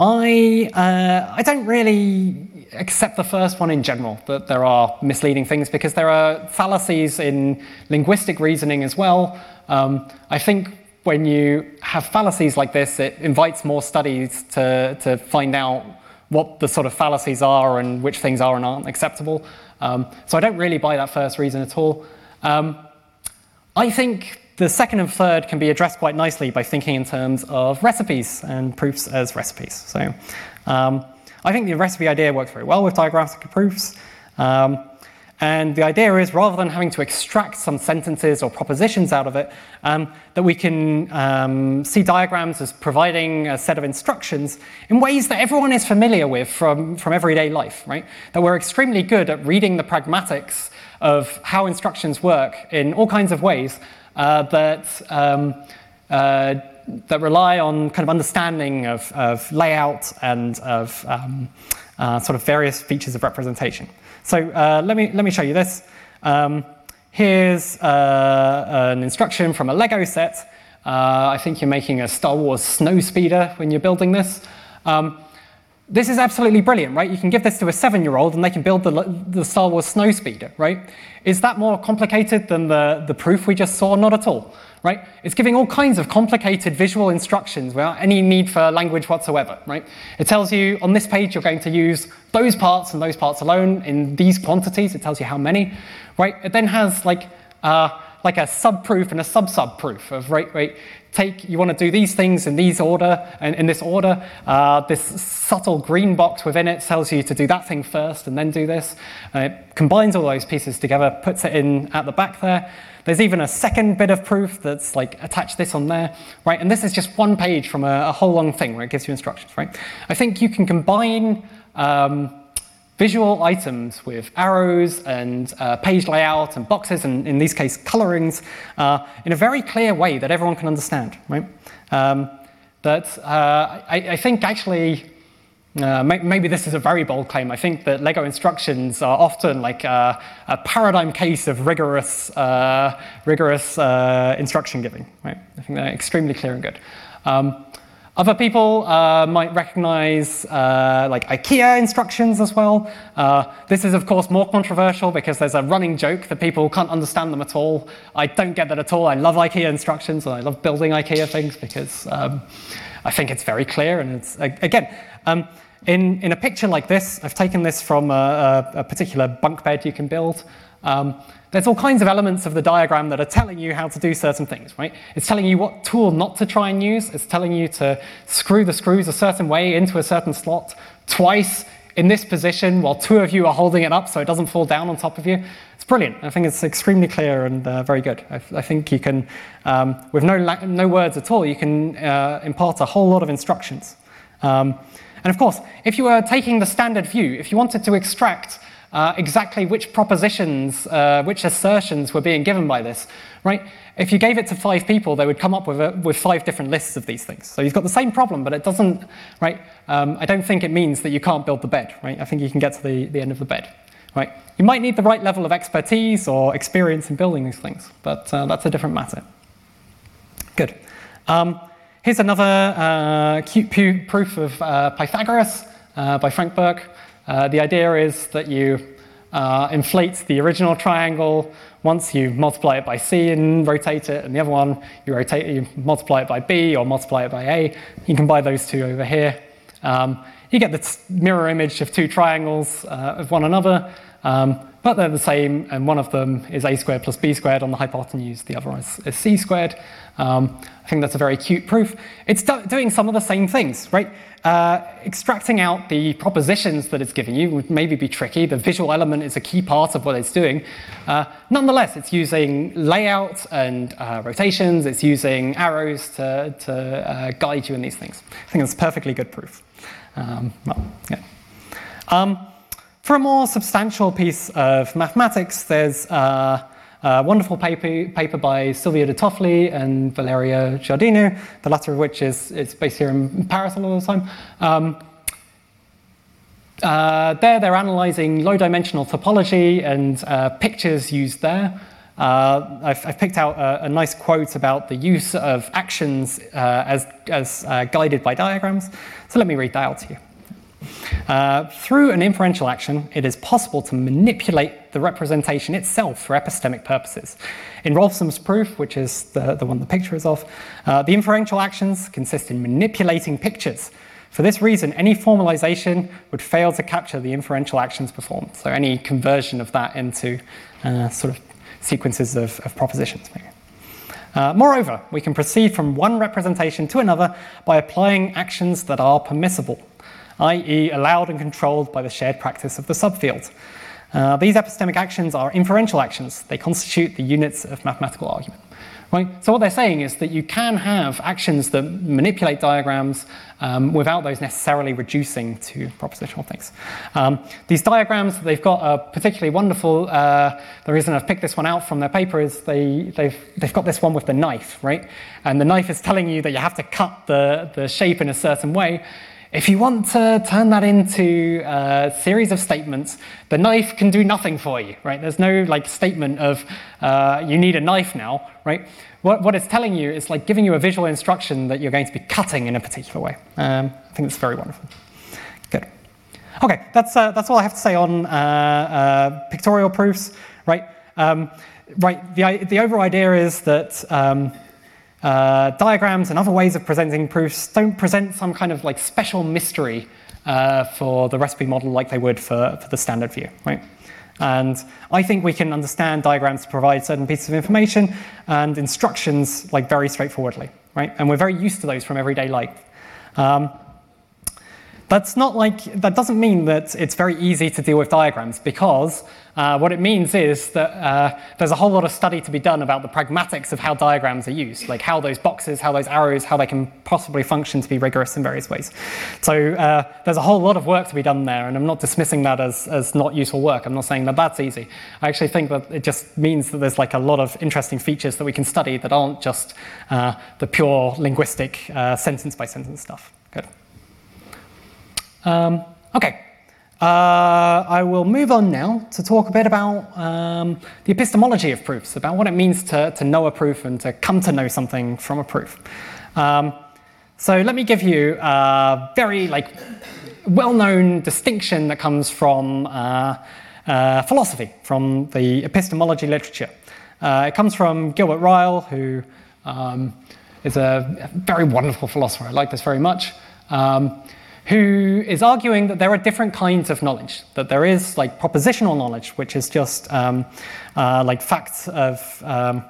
I, uh, I don't really accept the first one in general, that there are misleading things, because there are fallacies in linguistic reasoning as well. Um, I think when you have fallacies like this, it invites more studies to, to find out what the sort of fallacies are and which things are and aren't acceptable. Um, so I don't really buy that first reason at all. Um, I think the second and third can be addressed quite nicely by thinking in terms of recipes and proofs as recipes. So um, I think the recipe idea works very well with diagrammatic proofs. Um, and the idea is rather than having to extract some sentences or propositions out of it, um, that we can um, see diagrams as providing a set of instructions in ways that everyone is familiar with from, from everyday life, right? That we're extremely good at reading the pragmatics of how instructions work in all kinds of ways uh, that. Um, uh, that rely on kind of understanding of, of layout and of um, uh, sort of various features of representation. So uh, let, me, let me show you this. Um, here's uh, an instruction from a Lego set. Uh, I think you're making a Star Wars snow speeder when you're building this. Um, this is absolutely brilliant, right? You can give this to a seven-year-old and they can build the, the Star Wars snow speeder, right? Is that more complicated than the, the proof we just saw? Not at all right? It's giving all kinds of complicated visual instructions without any need for language whatsoever, right? It tells you on this page you're going to use those parts and those parts alone in these quantities. It tells you how many, right? It then has like uh, like a sub-proof and a sub-sub-proof of right, right. Take you want to do these things in these order and in this order. Uh, this subtle green box within it tells you to do that thing first and then do this. And it combines all those pieces together, puts it in at the back there. There's even a second bit of proof that's like attach this on there, right? And this is just one page from a, a whole long thing where it gives you instructions, right? I think you can combine um, visual items with arrows and uh, page layout and boxes and in this case colorings uh, in a very clear way that everyone can understand, right? Um, that uh, I, I, think actually uh, maybe this is a very bold claim. I think that Lego instructions are often like a, a paradigm case of rigorous, uh, rigorous uh, instruction giving. Right? I think they're extremely clear and good. Um, other people uh, might recognize uh, like IKEA instructions as well. Uh, this is, of course, more controversial because there's a running joke that people can't understand them at all. I don't get that at all. I love IKEA instructions and I love building IKEA things because um, I think it's very clear and it's, again, um, in, in a picture like this, I've taken this from a, a, a particular bunk bed you can build. Um, there's all kinds of elements of the diagram that are telling you how to do certain things, right? It's telling you what tool not to try and use. It's telling you to screw the screws a certain way into a certain slot twice in this position while two of you are holding it up so it doesn't fall down on top of you. It's brilliant. I think it's extremely clear and uh, very good. I, I, think you can, um, with no, no words at all, you can uh, impart a whole lot of instructions. Um, and of course, if you were taking the standard view, if you wanted to extract uh, exactly which propositions, uh, which assertions were being given by this, right? If you gave it to five people, they would come up with, a, with five different lists of these things. So you've got the same problem, but it doesn't, right? Um, I don't think it means that you can't build the bed, right? I think you can get to the, the end of the bed, right? You might need the right level of expertise or experience in building these things, but uh, that's a different matter. Good. Um, Here's another uh, cute proof of uh, Pythagoras uh, by Frank Burk. Uh, the idea is that you uh, inflate the original triangle. Once you multiply it by c and rotate it, and the other one you rotate, you multiply it by b or multiply it by a. You can buy those two over here. Um, you get the mirror image of two triangles uh, of one another. Um, but they're the same, and one of them is a squared plus b squared on the hypotenuse, the other is, is c squared. Um, I think that's a very cute proof. It's do doing some of the same things, right? Uh, extracting out the propositions that it's giving you would maybe be tricky. The visual element is a key part of what it's doing. Uh, nonetheless, it's using layout and uh, rotations, it's using arrows to, to uh, guide you in these things. I think that's perfectly good proof. Um, well, yeah. Um, for a more substantial piece of mathematics, there's a wonderful paper, paper by Silvia de Toffoli and Valeria Giardino, the latter of which is, is based here in Paris a lot of the time. Um, uh, there, they're analyzing low dimensional topology and uh, pictures used there. Uh, I've, I've, picked out a, a, nice quote about the use of actions uh, as, as uh, guided by diagrams. So let me read that out to you. Uh, through an inferential action, it is possible to manipulate the representation itself for epistemic purposes. In Rolfsen's proof, which is the, the one the picture is of, uh, the inferential actions consist in manipulating pictures. For this reason, any formalization would fail to capture the inferential actions performed. So any conversion of that into uh, sort of sequences of, of propositions. Uh, moreover, we can proceed from one representation to another by applying actions that are permissible i.e., allowed and controlled by the shared practice of the subfield. Uh, these epistemic actions are inferential actions. They constitute the units of mathematical argument. Right? So what they're saying is that you can have actions that manipulate diagrams um, without those necessarily reducing to propositional things. Um, these diagrams, they've got a particularly wonderful, uh, the reason I've picked this one out from their paper is they, they've, they've got this one with the knife, right? And the knife is telling you that you have to cut the, the shape in a certain way. If you want to turn that into a series of statements, the knife can do nothing for you, right? There's no like statement of uh, you need a knife now, right? What, what it's telling you is like giving you a visual instruction that you're going to be cutting in a particular way. Um, I think it's very wonderful. Good. Okay, that's, uh, that's all I have to say on uh, uh pictorial proofs, right? Um, right, the, the overall idea is that um, uh, diagrams and other ways of presenting proofs don't present some kind of like special mystery uh, for the recipe model like they would for, for the standard view, right? And I think we can understand diagrams to provide certain pieces of information and instructions like very straightforwardly, right? And we're very used to those from everyday life. Um, that's not like, that doesn't mean that it's very easy to deal with diagrams because uh, what it means is that uh, there's a whole lot of study to be done about the pragmatics of how diagrams are used, like how those boxes, how those arrows, how they can possibly function to be rigorous in various ways. So uh, there's a whole lot of work to be done there, and I'm not dismissing that as, as not useful work. I'm not saying that that's easy. I actually think that it just means that there's like a lot of interesting features that we can study that aren't just uh, the pure linguistic uh, sentence by sentence stuff. Good. Um, okay. Uh, I will move on now to talk a bit about um, the epistemology of proofs, about what it means to, to know a proof and to come to know something from a proof. Um, so let me give you a very like well-known distinction that comes from uh, uh, philosophy, from the epistemology literature. Uh, it comes from Gilbert Ryle, who um, is a very wonderful philosopher. I like this very much. Um, who is arguing that there are different kinds of knowledge, that there is like propositional knowledge, which is just um, uh, like facts of um,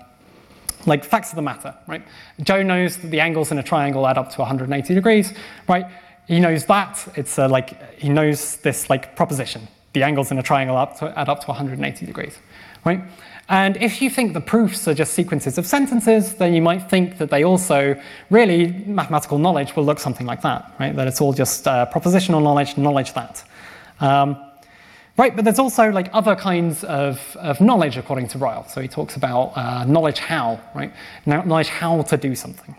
like facts of the matter, right? Joe knows that the angles in a triangle add up to 180 degrees, right? He knows that it's a, like he knows this like proposition. The angles in a triangle up to, add up to 180 degrees, right? And if you think the proofs are just sequences of sentences, then you might think that they also, really, mathematical knowledge will look something like that, right? That it's all just uh, propositional knowledge, knowledge that. Um, right, but there's also like other kinds of, of knowledge according to Ryle. So he talks about uh, knowledge how, right? Knowledge how to do something.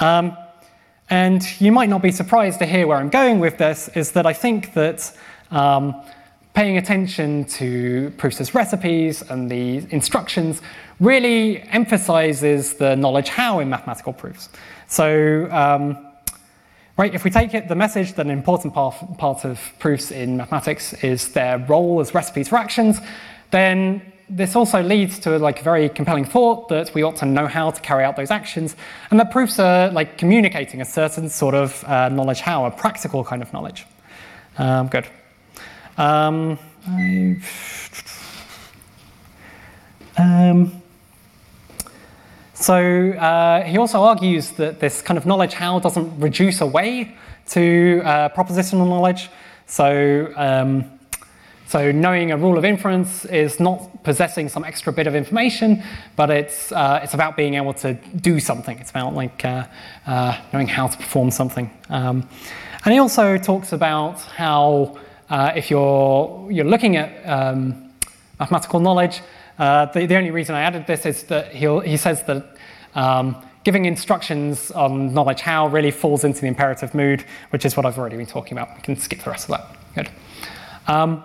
Um, and you might not be surprised to hear where I'm going with this, is that I think that um, paying attention to proofs as recipes and the instructions really emphasizes the knowledge how in mathematical proofs. So, um, right, if we take it, the message that an important part, part of proofs in mathematics is their role as recipes for actions, then this also leads to like a very compelling thought that we ought to know how to carry out those actions, and that proofs are like communicating a certain sort of uh, knowledge how, a practical kind of knowledge. Um, good. Um, um, so uh, he also argues that this kind of knowledge how doesn't reduce away to uh, propositional knowledge. So, um, so knowing a rule of inference is not possessing some extra bit of information, but it's, uh, it's about being able to do something. It's about like uh, uh, knowing how to perform something. Um, and he also talks about how uh, if you're, you're looking at um, mathematical knowledge, Uh, the, the, only reason I added this is that he he says that um, giving instructions on knowledge how really falls into the imperative mood, which is what I've already been talking about. We can skip the rest of that. Good. Um,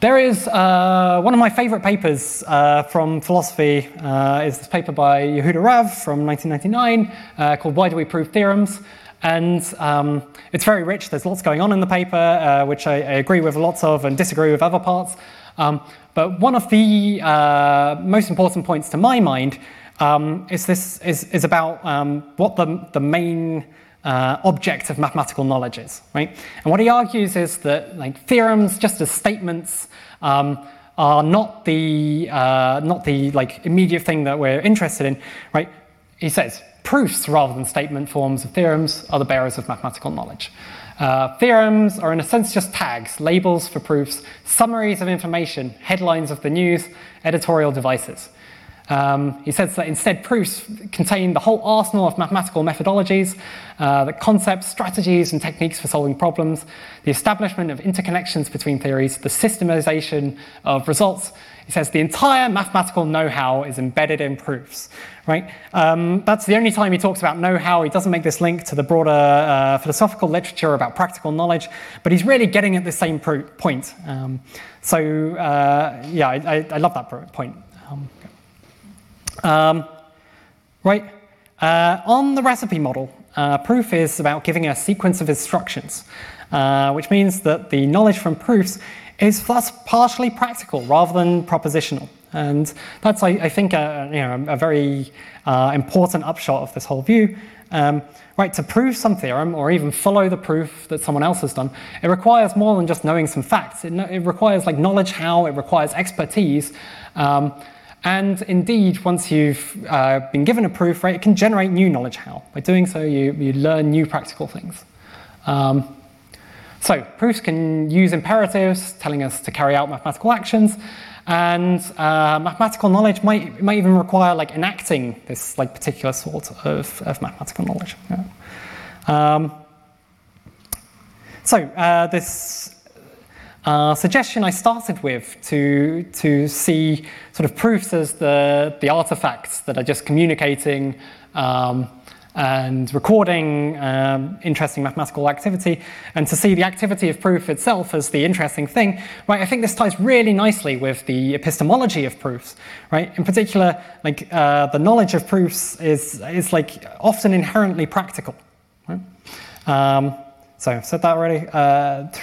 there is uh, one of my favorite papers uh, from philosophy uh, is this paper by Yehuda Rav from 1999 uh, called Why Do We Prove Theorems? And um, it's very rich. There's lots going on in the paper, uh, which I, I, agree with lots of and disagree with other parts. Um, but one of the uh, most important points to my mind um, is this is, is about um, what the, the main uh, object of mathematical knowledge is, right? And what he argues is that like theorems, just as statements, um, are not the uh, not the like immediate thing that we're interested in, right? He says proofs rather than statement forms of theorems are the bearers of mathematical knowledge. Uh, theorems are in a sense just tags, labels for proofs, summaries of information, headlines of the news, editorial devices. Um, he says that instead proofs contain the whole arsenal of mathematical methodologies, uh, the concepts, strategies, and techniques for solving problems, the establishment of interconnections between theories, the systematization of results. He says the entire mathematical know-how is embedded in proofs. Right? Um, that's the only time he talks about know-how. He doesn't make this link to the broader uh, philosophical literature about practical knowledge, but he's really getting at the same point. Um, so uh, yeah, I, I, I, love that point. Um, um, right, uh, on the recipe model, uh, proof is about giving a sequence of instructions, uh, which means that the knowledge from proofs is thus partially practical rather than propositional. And that's, I, I think, a, you know, a very uh, important upshot of this whole view. Um, right, to prove some theorem or even follow the proof that someone else has done, it requires more than just knowing some facts. It, it requires like knowledge how, it requires expertise. Um, and indeed, once you've uh, been given a proof, right, it can generate new knowledge how. By doing so, you, you learn new practical things. Um, so, proofs can use imperatives, telling us to carry out mathematical actions, and uh, mathematical knowledge might, might even require like enacting this like particular sort of, of mathematical knowledge. Yeah. Um, so, uh, this uh, suggestion I started with to, to see sort of proofs as the, the artifacts that are just communicating um, and recording um, interesting mathematical activity, and to see the activity of proof itself as the interesting thing, right? I think this ties really nicely with the epistemology of proofs, right? In particular, like uh, the knowledge of proofs is is like often inherently practical. Right? Um, so I've said that already. Uh,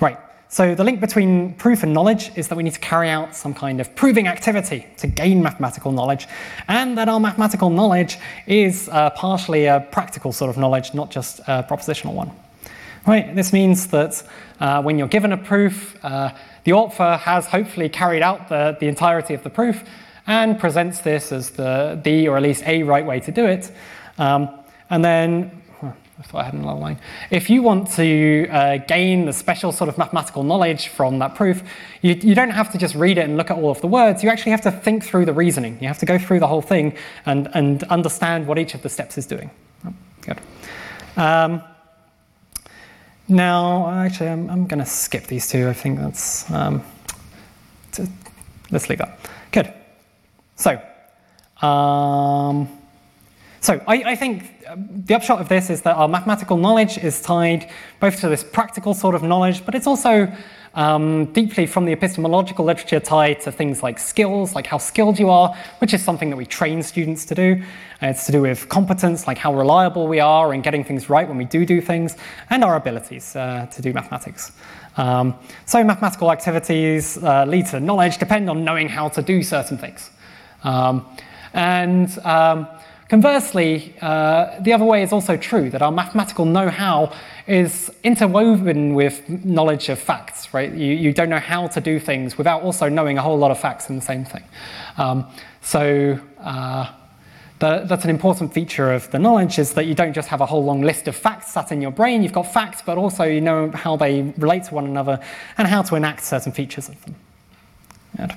Right. So the link between proof and knowledge is that we need to carry out some kind of proving activity to gain mathematical knowledge, and that our mathematical knowledge is uh, partially a practical sort of knowledge, not just a propositional one. Right. This means that uh, when you're given a proof, uh, the author has hopefully carried out the, the entirety of the proof and presents this as the, the or at least a right way to do it. Um, and then I thought I had another line. If you want to uh, gain the special sort of mathematical knowledge from that proof, you, you, don't have to just read it and look at all of the words. You actually have to think through the reasoning. You have to go through the whole thing and, and understand what each of the steps is doing. Oh, good. Um, now, actually, I'm, I'm going to skip these two. I think that's. Um, to, let's leave that. Good. So, um, so I, I, think the upshot of this is that our mathematical knowledge is tied both to this practical sort of knowledge, but it's also um, deeply from the epistemological literature tied to things like skills, like how skilled you are, which is something that we train students to do. And it's to do with competence, like how reliable we are in getting things right when we do do things, and our abilities uh, to do mathematics. Um, so mathematical activities uh, lead to knowledge depend on knowing how to do certain things. Um, and um, Conversely, uh, the other way is also true that our mathematical know how is interwoven with knowledge of facts, right? You, you, don't know how to do things without also knowing a whole lot of facts in the same thing. Um, so, uh, that's an important feature of the knowledge is that you don't just have a whole long list of facts sat in your brain. You've got facts, but also you know how they relate to one another and how to enact certain features of them. Good.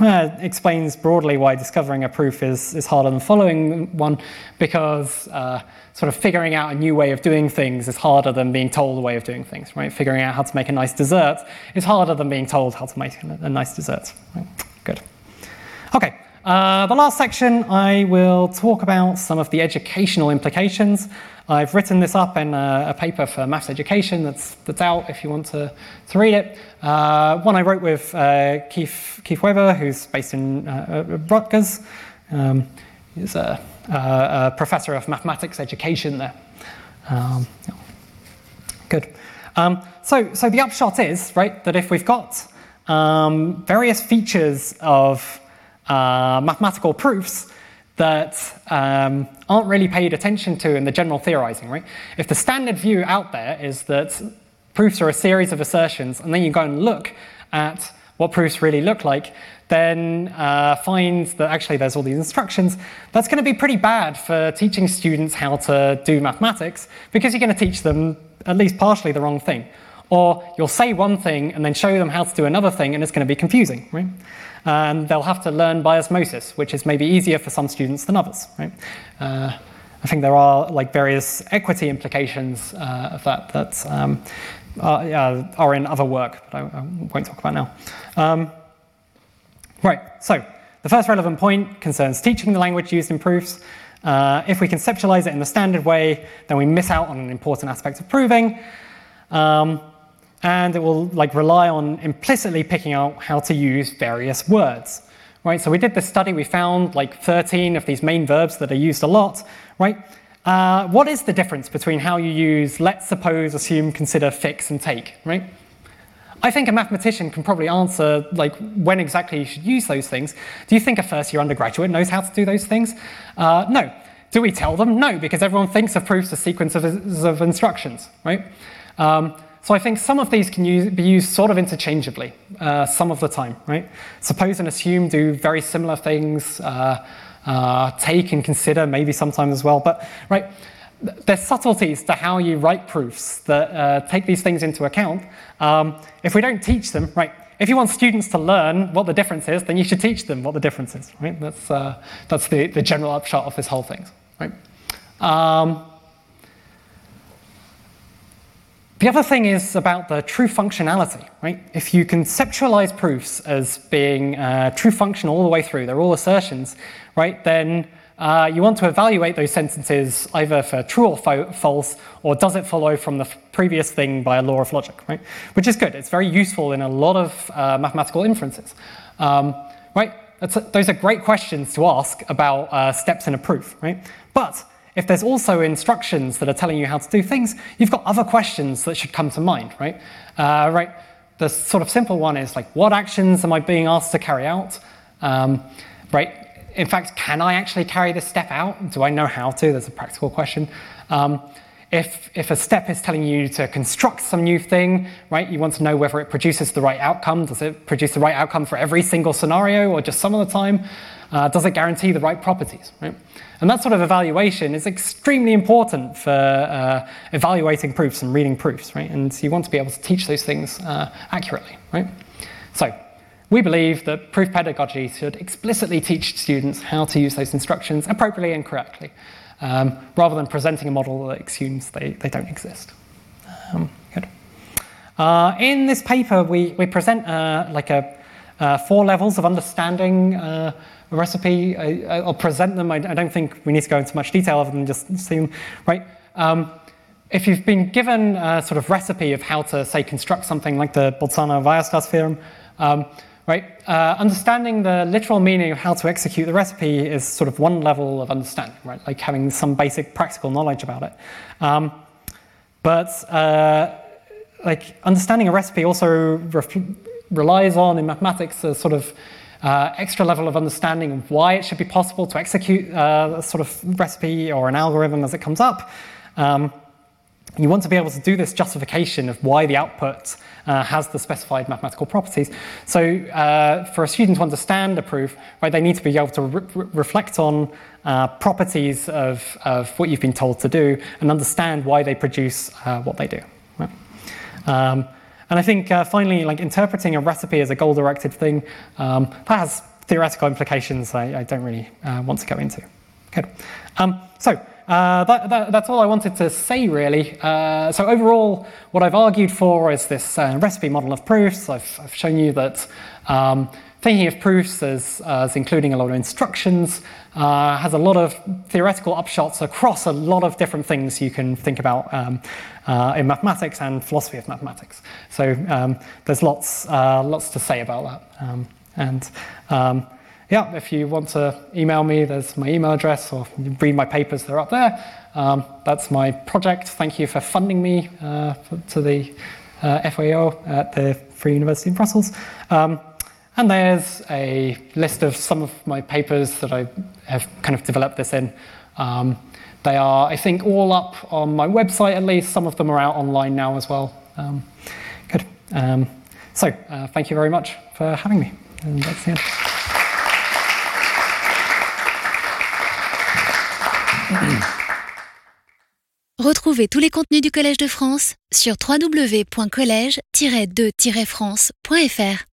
Explains broadly why discovering a proof is, is harder than following one because uh, sort of figuring out a new way of doing things is harder than being told a way of doing things, right? Figuring out how to make a nice dessert is harder than being told how to make a nice dessert. Right? Good. Okay, uh, the last section I will talk about some of the educational implications I've written this up in a, a, paper for maths education that's, that's out if you want to, to read it. Uh, one I wrote with uh, Keith, Keith Weber, who's based in uh, uh Rutgers. Um, he's a, a, professor of mathematics education there. Um, good. Um, so, so the upshot is, right, that if we've got um, various features of uh, mathematical proofs, that um, aren't really paid attention to in the general theorizing, right? If the standard view out there is that proofs are a series of assertions, and then you go and look at what proofs really look like, then uh, find that actually there's all these instructions, that's going to be pretty bad for teaching students how to do mathematics because you're going to teach them at least partially the wrong thing. Or you'll say one thing and then show them how to do another thing, and it's going to be confusing, right? And they'll have to learn by osmosis, which is maybe easier for some students than others. Right? Uh, I think there are like various equity implications uh, of that that um, are, are, in other work, but I, I won't talk about now. Um, right, so the first relevant point concerns teaching the language used in proofs. Uh, if we conceptualize it in the standard way, then we miss out on an important aspect of proving. Um, and it will like rely on implicitly picking out how to use various words. Right, so we did this study, we found like 13 of these main verbs that are used a lot, right? Uh, what is the difference between how you use let's suppose, assume, consider, fix, and take, right? I think a mathematician can probably answer like when exactly you should use those things. Do you think a first year undergraduate knows how to do those things? Uh, no. Do we tell them? No, because everyone thinks of proofs as sequences of, of instructions, right? Um, so I think some of these can use, be used sort of interchangeably uh, some of the time, right? Suppose and assume do very similar things, uh, uh, take and consider maybe sometimes as well, but right, there's subtleties to how you write proofs that uh, take these things into account. Um, if we don't teach them, right, if you want students to learn what the difference is, then you should teach them what the difference is, right? That's, uh, that's the, the general upshot of this whole thing, right? Um, the other thing is about the true functionality, right? If you conceptualize proofs as being uh, true function all the way through, they're all assertions, right? Then uh, you want to evaluate those sentences either for true or fo- false, or does it follow from the f- previous thing by a law of logic, right? Which is good. It's very useful in a lot of uh, mathematical inferences, um, right? A, those are great questions to ask about uh, steps in a proof, right? But if there's also instructions that are telling you how to do things, you've got other questions that should come to mind, right? Uh, right. The sort of simple one is like, what actions am I being asked to carry out? Um, right. In fact, can I actually carry this step out? Do I know how to? There's a practical question. Um, if, if a step is telling you to construct some new thing, right, you want to know whether it produces the right outcome. Does it produce the right outcome for every single scenario or just some of the time? Uh, does it guarantee the right properties, right? And that sort of evaluation is extremely important for uh, evaluating proofs and reading proofs, right? And you want to be able to teach those things uh, accurately, right? So, we believe that proof pedagogy should explicitly teach students how to use those instructions appropriately and correctly, um, rather than presenting a model that assumes they, they don't exist. Um, good. Uh, in this paper, we, we present uh, like a uh, four levels of understanding uh, recipe. I, will present them. I, I, don't think we need to go into much detail other than just see them, right? Um, if you've been given a sort of recipe of how to, say, construct something like the Bolzano-Weierstrass theorem, um, right? Uh, understanding the literal meaning of how to execute the recipe is sort of one level of understanding, right? Like having some basic practical knowledge about it. Um, but uh, like understanding a recipe also relies on in mathematics a sort of uh, extra level of understanding of why it should be possible to execute uh, a sort of recipe or an algorithm as it comes up. Um, you want to be able to do this justification of why the output uh, has the specified mathematical properties. So, uh, for a student to understand a proof, right, they need to be able to re- reflect on uh, properties of, of what you've been told to do and understand why they produce what they do. Right? Um, and I think uh, finally, like interpreting a recipe as a goal-directed thing, um, that has theoretical implications I, I don't really uh, want to go into. Good. Um, so uh, that, that, that's all I wanted to say, really. Uh, so overall, what I've argued for is this uh, recipe model of proofs. I've, I've shown you that um, thinking of proofs as, as, including a lot of instructions uh, has a lot of theoretical upshots across a lot of different things you can think about um, uh, in mathematics and philosophy of mathematics. So um, there's lots, uh, lots to say about that. Um, and um, yeah, if you want to email me, there's my email address, or read my papers, they're up there. Um, that's my project. Thank you for funding me uh, to the uh, FAO at the Free University in Brussels. Um, and there's a list of some of my papers that I have kind of developed this in. Um, they are, I think, all up on my website at least. Some of them are out online now as well. Um, good. Um, so, uh, thank you very much for having me. And that's the end. Retrouvez tous les contenus du Collège de France sur www.college-de-france.fr.